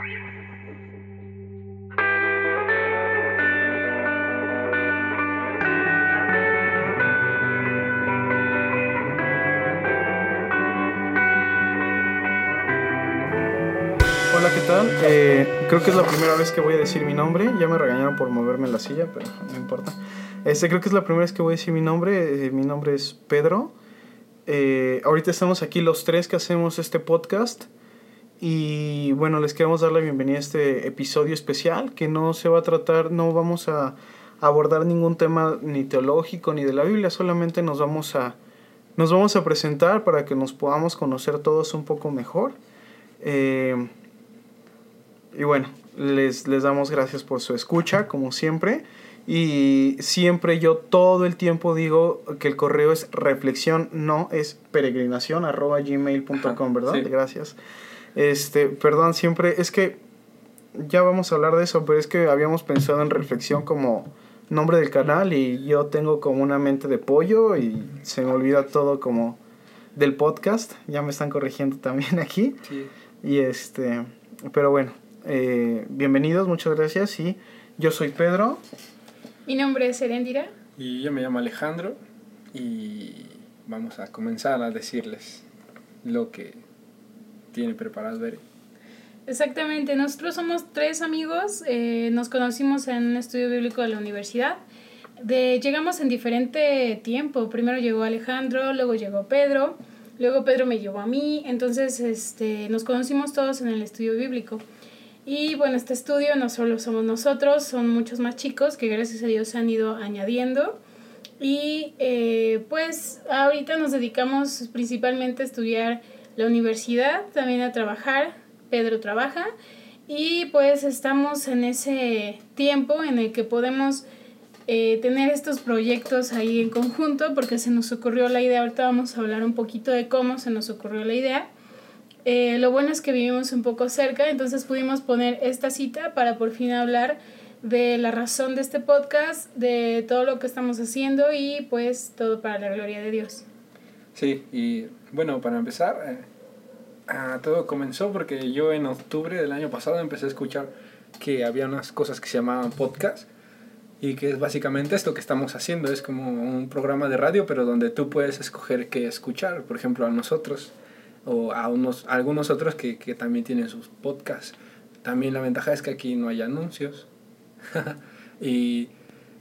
Hola, ¿qué tal? Eh, creo que es la primera vez que voy a decir mi nombre. Ya me regañaron por moverme en la silla, pero no importa. Este, creo que es la primera vez que voy a decir mi nombre. Eh, mi nombre es Pedro. Eh, ahorita estamos aquí los tres que hacemos este podcast. Y bueno, les queremos dar la bienvenida a este episodio especial que no se va a tratar, no vamos a abordar ningún tema ni teológico ni de la Biblia, solamente nos vamos a, nos vamos a presentar para que nos podamos conocer todos un poco mejor. Eh, y bueno, les, les damos gracias por su escucha, como siempre. Y siempre yo todo el tiempo digo que el correo es reflexión, no es peregrinación, arroba gmail.com, ¿verdad? Sí. Gracias. Este, perdón, siempre, es que ya vamos a hablar de eso, pero es que habíamos pensado en reflexión como nombre del canal y yo tengo como una mente de pollo y se me olvida todo como del podcast. Ya me están corrigiendo también aquí. Sí. Y este, pero bueno, eh, bienvenidos, muchas gracias. Y yo soy Pedro. Mi nombre es Erendira. Y yo me llamo Alejandro y vamos a comenzar a decirles lo que tiene preparado Bere. Exactamente, nosotros somos tres amigos, eh, nos conocimos en un estudio bíblico de la universidad. Llegamos en diferente tiempo, primero llegó Alejandro, luego llegó Pedro, luego Pedro me llevó a mí, entonces este, nos conocimos todos en el estudio bíblico. Y bueno, este estudio no solo somos nosotros, son muchos más chicos que gracias a Dios se han ido añadiendo. Y eh, pues ahorita nos dedicamos principalmente a estudiar la universidad, también a trabajar. Pedro trabaja y pues estamos en ese tiempo en el que podemos eh, tener estos proyectos ahí en conjunto porque se nos ocurrió la idea, ahorita vamos a hablar un poquito de cómo se nos ocurrió la idea. Eh, lo bueno es que vivimos un poco cerca, entonces pudimos poner esta cita para por fin hablar de la razón de este podcast, de todo lo que estamos haciendo y pues todo para la gloria de Dios. Sí, y bueno, para empezar, eh, ah, todo comenzó porque yo en octubre del año pasado empecé a escuchar que había unas cosas que se llamaban podcast y que es básicamente esto que estamos haciendo, es como un programa de radio, pero donde tú puedes escoger qué escuchar, por ejemplo, a nosotros o a, unos, algunos otros que, que también tienen sus podcasts. También la ventaja es que aquí no hay anuncios. y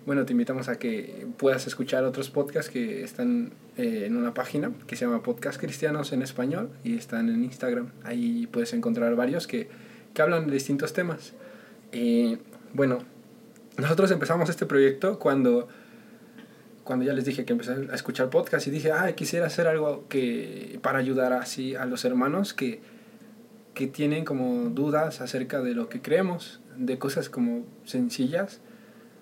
bueno, te invitamos a que puedas escuchar otros podcasts que están eh, en una página que se llama Podcast Cristianos en Español y están en Instagram. Ahí puedes encontrar varios que, que hablan de distintos temas. Y bueno, nosotros empezamos este proyecto cuando, cuando ya les dije que empecé a escuchar podcast y dije, ah, quisiera hacer algo que, para ayudar así a los hermanos que, que tienen como dudas acerca de lo que creemos, de cosas como sencillas.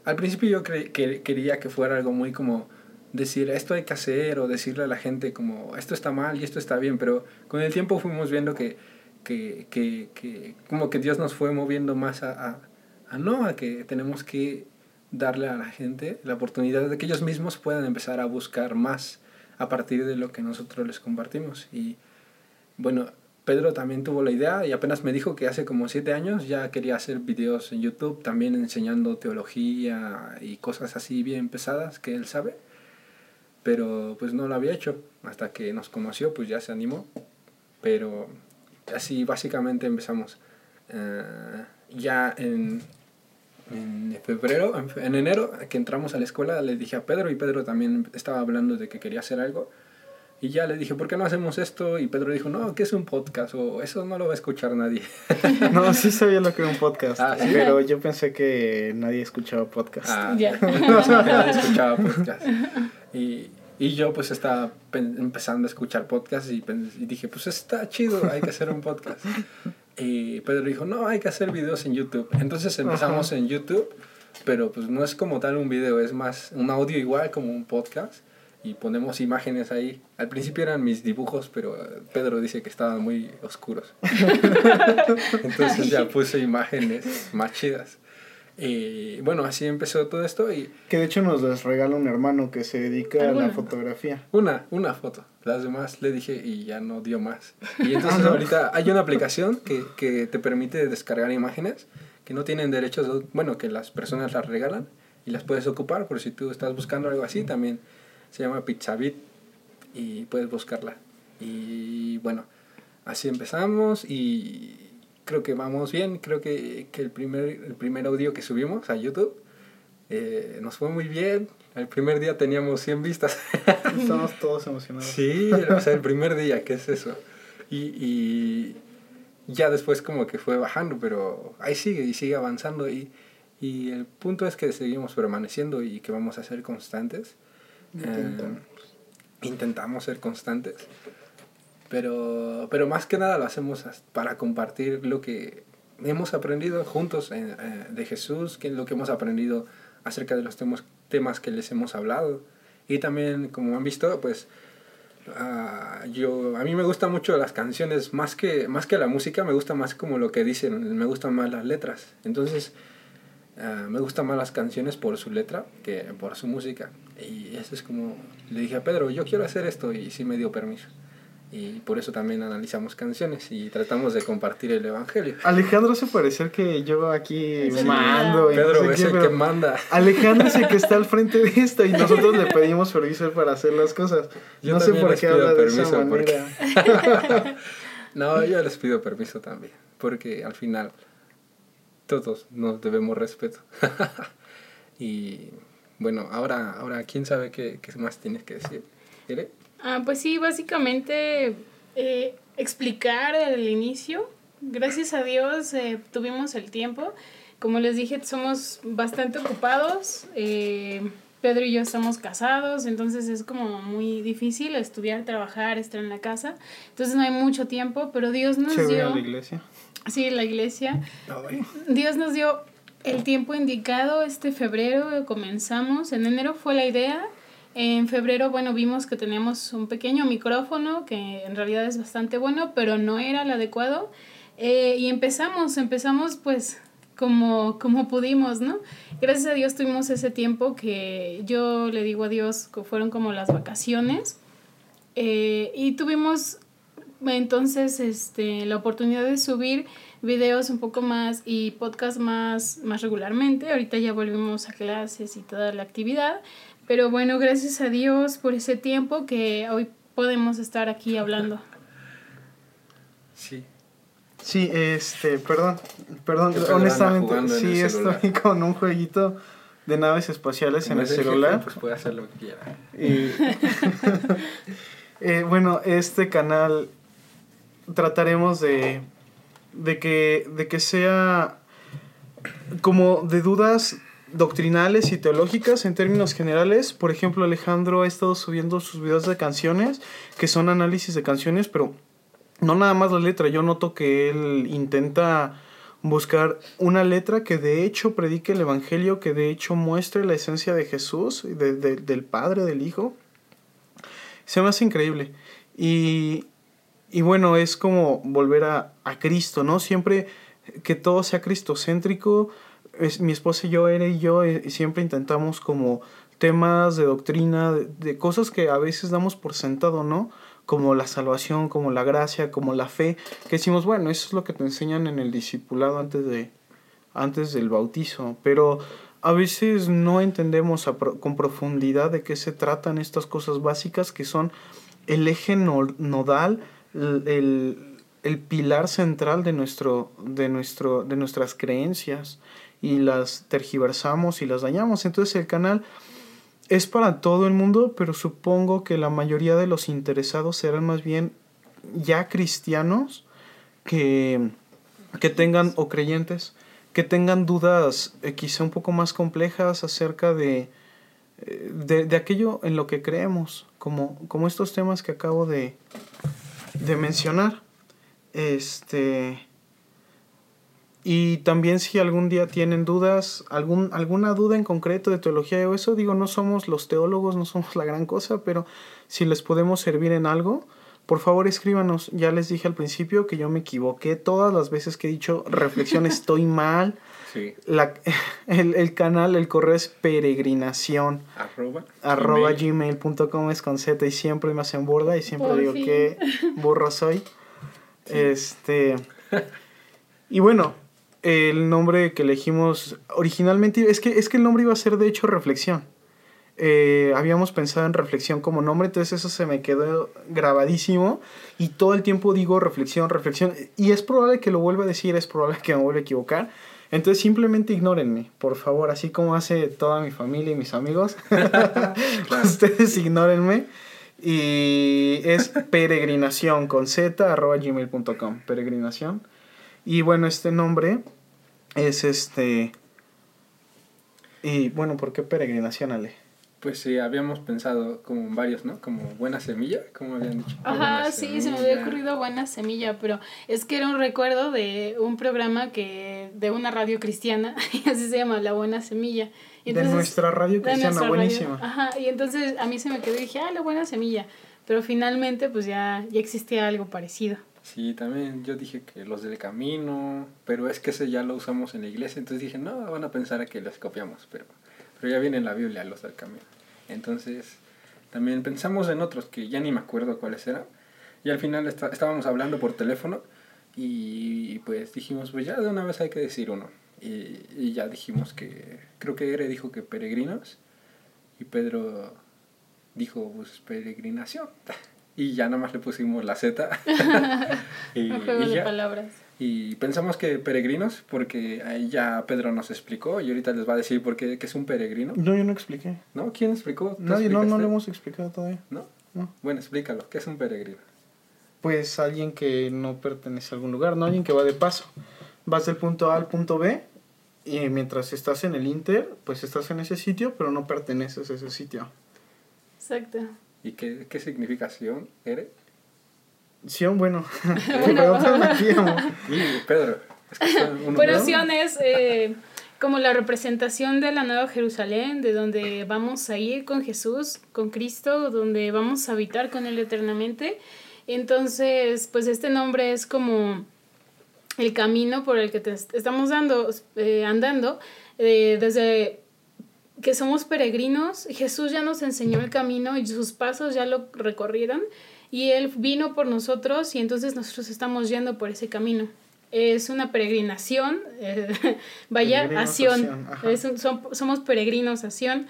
Al principio yo cre que quería que fuera algo muy como decir esto hay que hacer o decirle a la gente como esto está mal y esto está bien, pero con el tiempo fuimos viendo que, que, que, que como que Dios nos fue moviendo más a, a, a, no, a que tenemos que darle a la gente la oportunidad de que ellos mismos puedan empezar a buscar más a partir de lo que nosotros les compartimos. Y bueno, Pedro también tuvo la idea y apenas me dijo que hace como siete años ya quería hacer videos en YouTube, también enseñando teología y cosas así bien pesadas que él sabe. Pero pues no lo había hecho. Hasta que nos conoció, pues ya se animó. Pero así básicamente empezamos. Uh, ya en, en febrero, en, en enero, que entramos a la escuela, le dije a Pedro y Pedro también estaba hablando de que quería hacer algo. Y ya le dije, ¿por qué no hacemos esto? Y Pedro dijo, no, ¿qué es un podcast? O eso no lo va a escuchar nadie. no, sí sabía lo que era un podcast. Ah, ¿sí? Pero yo pensé que nadie escuchaba podcast. Ah, Ya. no, nadie escuchaba podcast. Y, y yo pues estaba empezando a escuchar podcast y, y dije, pues está chido, hay que hacer un podcast. Y Pedro dijo, no, hay que hacer videos en YouTube. Entonces empezamos Ajá. en YouTube, pero pues no es como tal un video, es más un audio igual como un podcast y ponemos imágenes ahí. Al principio eran mis dibujos, pero Pedro dice que estaban muy oscuros. Entonces ya puse imágenes más chidas. Y bueno, así empezó todo esto y... Que de hecho nos las regala un hermano que se dedica ¿Alguna? a la fotografía. Una, una foto. las demás le dije y ya no dio más. Y entonces ahorita hay una aplicación que, que te permite descargar imágenes que no tienen derechos, bueno, que las personas las regalan y las puedes ocupar por si tú estás buscando algo así, también se llama Pizzabit y puedes buscarla. Y bueno, así empezamos y creo que vamos bien, creo que, que el, primer, el primer audio que subimos a YouTube eh, nos fue muy bien, el primer día teníamos 100 vistas. Estamos todos emocionados. Sí, o sea, el primer día, ¿qué es eso? Y, y ya después como que fue bajando, pero ahí sigue y sigue avanzando y, y el punto es que seguimos permaneciendo y que vamos a ser constantes. Intentamos, eh, intentamos ser constantes. Pero, pero más que nada lo hacemos para compartir lo que hemos aprendido juntos eh, de Jesús, que lo que hemos aprendido acerca de los temas, temas que les hemos hablado. Y también, como han visto, pues Ah, yo, a mí me gustan mucho las canciones, más que, más que la música, me gusta más como lo que dicen, me gustan más las letras. Entonces, uh, me gustan más las canciones por su letra que por su música. Y eso es como, le dije a Pedro, yo quiero hacer esto y sí me dio permiso y por eso también analizamos canciones y tratamos de compartir el evangelio. Alejandro se parece que yo aquí mando. Pedro es el que manda. Alejandro es el que está al frente de esto y nosotros le pedimos permiso para hacer las cosas. Yo no sé por qué habla de esa manera. no, yo les pido permiso también, porque al final todos nos debemos respeto. y bueno, ahora, ahora quién sabe qué, qué más tienes que decir. ¿Quiere? Ah, pues sí, básicamente eh, explicar el inicio. Gracias a Dios eh, tuvimos el tiempo. Como les dije, somos bastante ocupados. Eh, Pedro y yo estamos casados, entonces es como muy difícil estudiar, trabajar, estar en la casa. Entonces no hay mucho tiempo, pero Dios nos dio... la iglesia? Sí, la iglesia. Dios nos dio el tiempo indicado este febrero, comenzamos. En enero fue la idea en febrero, bueno, vimos que teníamos un pequeño micrófono que en realidad es bastante bueno, pero no era el adecuado. Eh, y empezamos, empezamos pues como, como pudimos, ¿no? Gracias a Dios tuvimos ese tiempo que yo le digo a Dios que fueron como las vacaciones. Eh, y tuvimos entonces este, la oportunidad de subir videos un poco más y podcast más, más regularmente. Ahorita ya volvimos a clases y toda la actividad. Pero bueno, gracias a Dios por ese tiempo que hoy podemos estar aquí hablando. Sí. Sí, este, perdón, perdón, honestamente, sí estoy con un jueguito de naves espaciales en el celular. pues puede hacer lo que quiera. Y, eh, bueno, este canal trataremos de, de, que, de que sea como de dudas doctrinales y teológicas en términos generales. Por ejemplo, Alejandro ha estado subiendo sus videos de canciones, que son análisis de canciones, pero no nada más la letra. Yo noto que él intenta buscar una letra que de hecho predique el Evangelio, que de hecho muestre la esencia de Jesús, de, del Padre, del Hijo. Se me hace increíble. Y, y bueno, es como volver a, a Cristo, ¿no? Siempre que todo sea cristocéntrico, es, mi esposa y yo, Ere y yo, eh, siempre intentamos como temas de doctrina, de, cosas que a veces damos por sentado, ¿no? Como la salvación, como la gracia, como la fe, que decimos, bueno, eso es lo que te enseñan en el discipulado antes, de, antes del bautizo, pero a veces no entendemos con profundidad de qué se tratan estas cosas básicas que son el eje nodal, el, el pilar central de, nuestro, de, nuestro, de nuestras creencias y las tergiversamos y las dañamos. Entonces el canal es para todo el mundo, pero supongo que la mayoría de los interesados serán más bien ya cristianos que, que tengan o creyentes que tengan dudas eh, quizá un poco más complejas acerca de, eh, de, de, aquello en lo que creemos, como, como estos temas que acabo de, de mencionar. Este, y también si algún día tienen dudas, algún, alguna duda en concreto de teología o eso, digo, no somos los teólogos, no somos la gran cosa, pero si les podemos servir en algo, por favor escríbanos. Ya les dije al principio que yo me equivoqué. Todas las veces que he dicho reflexión estoy mal. Sí. La, el, el canal, el correo es peregrinación. Arroba. Arroba gmail. gmail.com es con Z y siempre me hacen burla y siempre Por digo fin. que burro soy. Este. Y bueno, el nombre que elegimos originalmente es que, es que el nombre iba a ser de hecho reflexión. Eh, habíamos pensado en reflexión como nombre, entonces eso se me quedó grabadísimo y todo el tiempo digo reflexión, reflexión y es probable que lo vuelva a decir, es probable que me vuelva a equivocar. Entonces simplemente ignórenme, por favor, así como hace toda mi familia y mis amigos. Ustedes ignórenme. Y es peregrinación con z arroba gmail.com. Peregrinación. Y bueno, este nombre es este. Y bueno, ¿por qué peregrinación, Ale? Pues sí, habíamos pensado como en varios, ¿no? Como buena semilla, como habían dicho. Ajá, Buena sí, se me había ocurrido buena semilla, pero es que era un recuerdo de un programa que de una radio cristiana, y así se llama, La Buena Semilla. Y de nuestra radio cristiana, nuestra radio. buenísima. Ajá, y entonces a mí se me quedó y dije, ah, La Buena Semilla, pero finalmente pues ya, ya existía algo parecido. Sí, también yo dije que los del camino, pero es que ese ya lo usamos en la iglesia, entonces dije, no, van a pensar que los copiamos, pero, pero ya viene en la Biblia los del camino. Entonces, también pensamos en otros que ya ni me acuerdo cuáles eran, y al final está- estábamos hablando por teléfono y pues dijimos, pues ya de una vez hay que decir uno. Y, y ya dijimos que, creo que Ere dijo que peregrinos, y Pedro dijo, pues peregrinación. Y ya nada más le pusimos la Z. y, Un juego y de ya. palabras. Y pensamos que peregrinos, porque ahí ya Pedro nos explicó y ahorita les va a decir por qué, qué es un peregrino. No, yo no expliqué. ¿No? ¿Quién explicó? ¿Tú Nadie, no, no lo hemos explicado todavía. ¿No? No. Bueno, explícalo. ¿Qué es un peregrino? Pues alguien que no pertenece a algún lugar, no alguien que va de paso. Vas del punto A al punto B y mientras estás en el Inter, pues estás en ese sitio, pero no perteneces a ese sitio. Exacto. ¿Y qué, qué significa Sion? ¿Ere? Sion, bueno, Bueno. Pedro. Es que. Sion es eh, como la representación de la Nueva Jerusalén, de donde vamos a ir con Jesús, con Cristo, donde vamos a habitar con Él eternamente. Entonces, pues este nombre es como el camino por el que te est- estamos dando, eh, andando, eh, desde que somos peregrinos, Jesús ya nos enseñó el camino y sus pasos ya lo recorrieron y Él vino por nosotros y entonces nosotros estamos yendo por ese camino. Es una peregrinación, eh, vaya, Peregrinos a Sion. Sion, ajá. Es un- som- somos peregrinos a Sion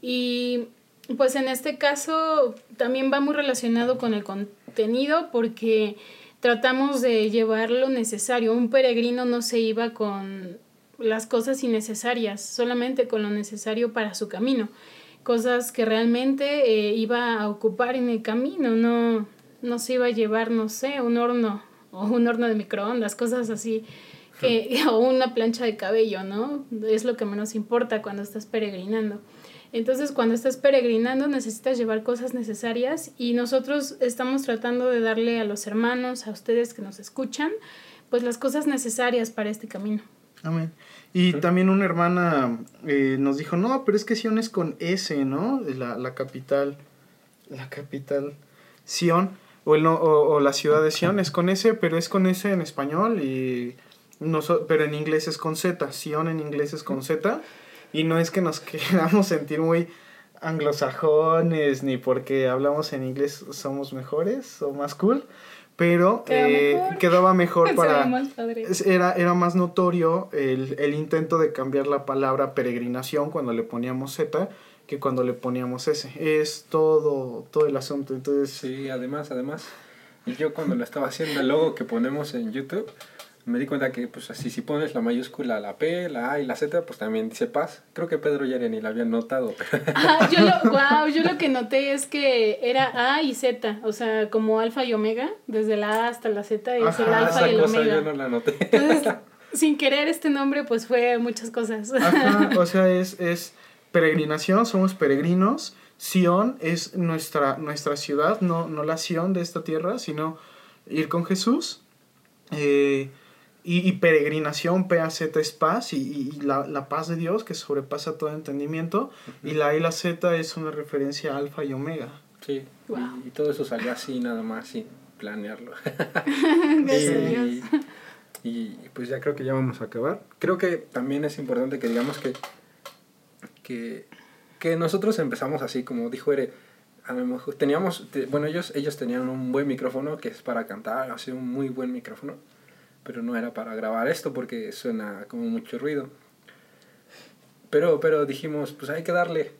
y pues en este caso también va muy relacionado con el contenido porque tratamos de llevar lo necesario. Un peregrino no se iba con las cosas innecesarias, solamente con lo necesario para su camino. Cosas que realmente eh, iba a ocupar en el camino, no, no se iba a llevar, no sé, un horno o un horno de microondas, cosas así, que, o una plancha de cabello, ¿no? Es lo que menos importa cuando estás peregrinando. Entonces, cuando estás peregrinando necesitas llevar cosas necesarias y nosotros estamos tratando de darle a los hermanos, a ustedes que nos escuchan, pues las cosas necesarias para este camino. Amén. Y también una hermana eh, nos dijo, no, pero es que Sion es con S, ¿no? La, la capital, la capital, Sion, o, el, no- o, o la ciudad de Sion es con S, pero es con S en español, y noso- pero en inglés es con Z, Sion en inglés es con Z, y no es que nos queramos sentir muy anglosajones, ni porque hablamos en inglés somos mejores o más cool, pero Queda eh, mejor. quedaba para... Era, era más notorio el, el intento de cambiar la palabra peregrinación cuando le poníamos Z que cuando le poníamos S. Es todo, todo el asunto. Entonces, Sí, además, además, yo cuando lo estaba haciendo el logo que ponemos en YouTube, me di cuenta que pues así si pones la mayúscula, la P, la A y la Z, pues también dice paz. Creo que Pedro ya ni la había notado, Ajá, yo lo, wow, yo lo que noté es que era A y Z, o sea, como alfa y omega, desde la A hasta la Z es el Ajá, alfa y esa el cosa omega. yo no la noté. Entonces, sin querer este nombre, pues fue muchas cosas. ajá, o sea, es, es peregrinación, somos peregrinos. Sion es nuestra, nuestra ciudad, no, no la Sion de esta tierra, sino ir con Jesús. Eh, y, y peregrinación, PAZ es paz, y, y- la, la paz de Dios que sobrepasa todo entendimiento. Y la y la Z es una referencia a alfa y omega. Sí, Wow. y, y todo eso salió así, nada más, sí. planearlo. Y, pues ya creo que ya vamos a acabar. Creo que también es importante que digamos que, que, que nosotros empezamos así, como dijo Ere, a lo mejor teníamos, te- bueno, ellos, ellos tenían un buen micrófono que es para cantar, así un muy buen micrófono, pero no era para grabar esto porque suena como mucho ruido. Pero, pero dijimos, pues hay que darle,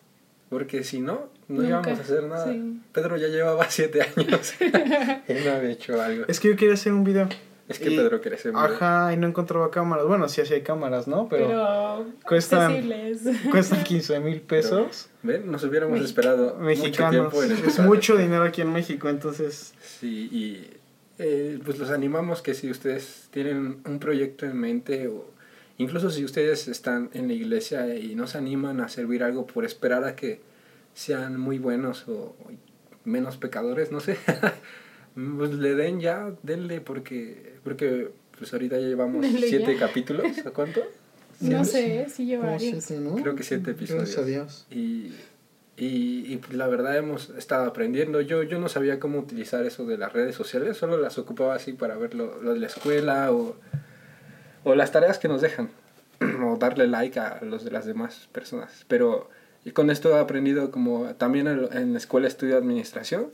porque si no, no Nunca, íbamos a hacer nada. sí. Pedro ya llevaba siete años y no había hecho algo. Es que yo quería hacer un video. Es que Y- Pedro quiere ser muy- Ajá, y no encontraba cámaras. Bueno, sí, sí hay cámaras, ¿no? Pero, Pero, cuestan- accesibles. cuestan 15 mil pesos ¿Ven? Nos hubiéramos esperado mexicanos. mucho tiempo en es mucho dinero aquí en México, entonces... Sí, y eh, pues los animamos que si ustedes tienen un proyecto en mente o incluso si ustedes están en la iglesia y no se animan a servir algo por esperar a que sean muy buenos o menos pecadores, no sé, pues le den ya, denle porque, porque pues ahorita ya llevamos Denle siete ya. capítulos, ¿a cuánto? No sé, sí lleva. Creo que siete episodios. Gracias a Dios. Y, y, y, pues, la verdad hemos estado aprendiendo. Yo, yo no sabía cómo utilizar eso de las redes sociales, solo las ocupaba así para ver lo, lo de la escuela o, o las tareas que nos dejan, o darle like a los de las demás personas. Pero y con esto he aprendido como también en, la escuela estudio administración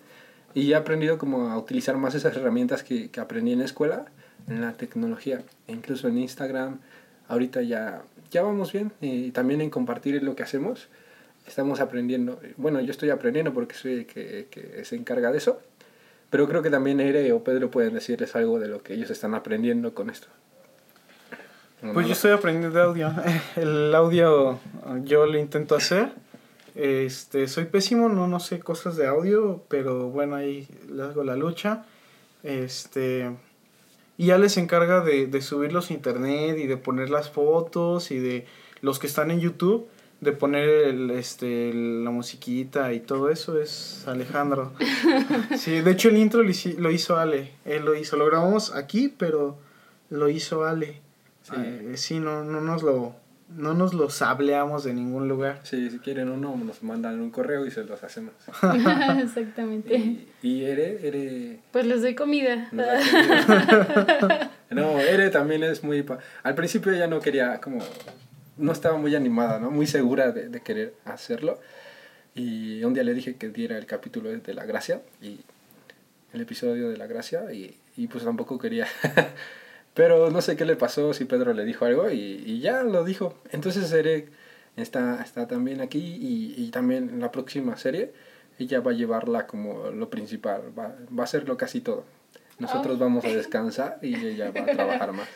y he aprendido como a utilizar más esas herramientas que, que aprendí en la escuela en la tecnología, e incluso en Instagram. Ahorita ya, ya vamos bien y también en compartir lo que hacemos estamos aprendiendo. Bueno, yo estoy aprendiendo porque soy el que, que se encarga de eso, pero creo que también Ere o Pedro pueden decirles algo de lo que ellos están aprendiendo con esto. Pues yo estoy aprendiendo de audio. El audio yo lo intento hacer. Este, soy pésimo, no, no sé cosas de audio, pero bueno, ahí le hago la lucha. Este, y ya les encarga de, de subirlos a internet y de poner las fotos y de los que están en YouTube, de poner el, este, la musiquita y todo eso es Alejandro. Sí, de hecho el intro lo hizo Ale, él lo hizo, lo grabamos aquí, pero lo hizo Ale. Sí. Eh, sí, no, no nos lo no nos lo sableamos de ningún lugar. Sí, si quieren uno, nos mandan un correo y se los hacemos. Exactamente. Y, y Ere, Ere... Pues les doy comida. no, Ere también es muy... pa- Al principio ella no quería como... No estaba muy animada, ¿no? Muy segura de, de querer hacerlo. Y un día le dije que diera el capítulo de la gracia y el episodio de la gracia y, y pues tampoco quería. Pero no sé qué le pasó, si Pedro le dijo algo y, y ya lo dijo. Entonces Ere está, está también aquí y, y también en la próxima serie ella va a llevarla como lo principal, va, va a hacerlo casi todo. Nosotros vamos a descansar y ella va a trabajar más.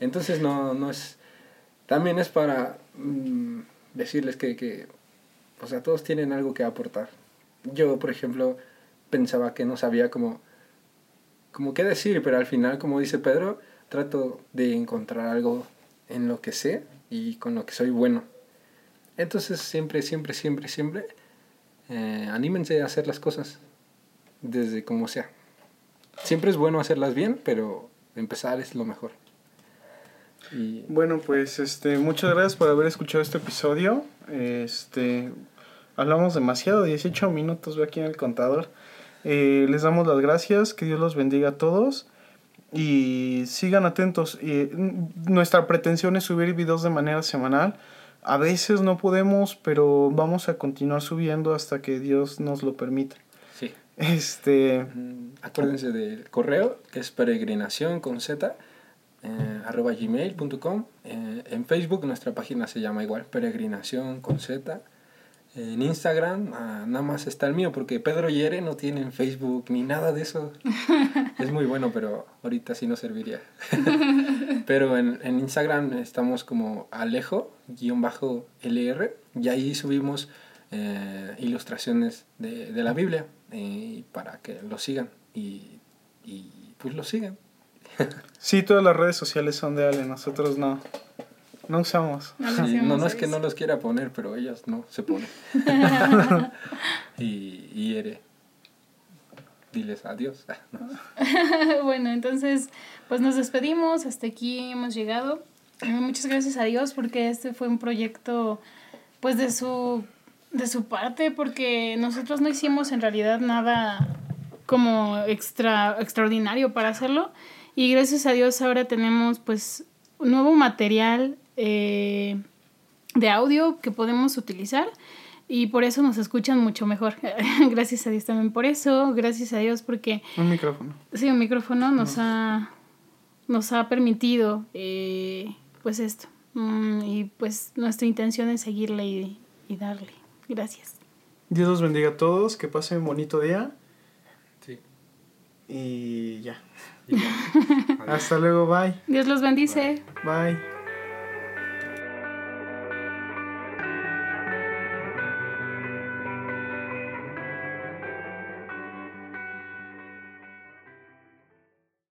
Entonces no, no es... También es para mm, decirles que, que, o sea, todos tienen algo que aportar. Yo, por ejemplo, pensaba que no sabía cómo, cómo qué decir, pero al final, como dice Pedro, trato de encontrar algo en lo que sé y con lo que soy bueno. Entonces, siempre, siempre, siempre, siempre, eh, anímense a hacer las cosas desde como sea. Siempre es bueno hacerlas bien, pero empezar es lo mejor. Y Bueno, pues este, muchas gracias por haber escuchado este episodio. Este, hablamos demasiado, 18 minutos veo aquí en el contador. Eh, les damos las gracias, que Dios los bendiga a todos y sigan atentos. Mm, nuestra pretensión es subir videos de manera semanal. A veces no podemos, pero vamos a continuar subiendo hasta que Dios nos lo permita. sí. Este, Acuérdense del correo, que es peregrinación con z, eh, arroba gmail.com. Eh, en Facebook nuestra página se llama igual, peregrinación con z. En Instagram ah, nada más está el mío, porque Pedro y Ere no tienen Facebook ni nada de eso. es muy bueno, pero ahorita sí no serviría. pero en, en Instagram estamos como alejo-lr y ahí subimos eh, ilustraciones de, de la Biblia eh, para que lo sigan y, y pues lo sigan. Sí, todas las redes sociales son de Ale, nosotros no. No usamos. No Sí, no, no es que no los quiera poner, pero ellas no se ponen. y, y Ere, diles adiós. Ah, no. bueno, entonces, pues nos despedimos. Hasta aquí hemos llegado. Eh, Muchas gracias a Dios porque este fue un proyecto, pues de su, de su parte, porque nosotros no hicimos en realidad nada como extra, extraordinario para hacerlo. Y gracias a Dios ahora tenemos pues un nuevo material eh, de audio que podemos utilizar y por eso nos escuchan mucho mejor. gracias a Dios también por eso, gracias a Dios porque... Un micrófono. Sí, un micrófono nos, ha, nos ha permitido eh, pues esto. Mm, y pues nuestra intención es seguirle y, y darle. Gracias. Dios los bendiga a todos, que pasen un bonito día. Sí. Y ya. Hasta luego, bye. Dios los bendice. Bye.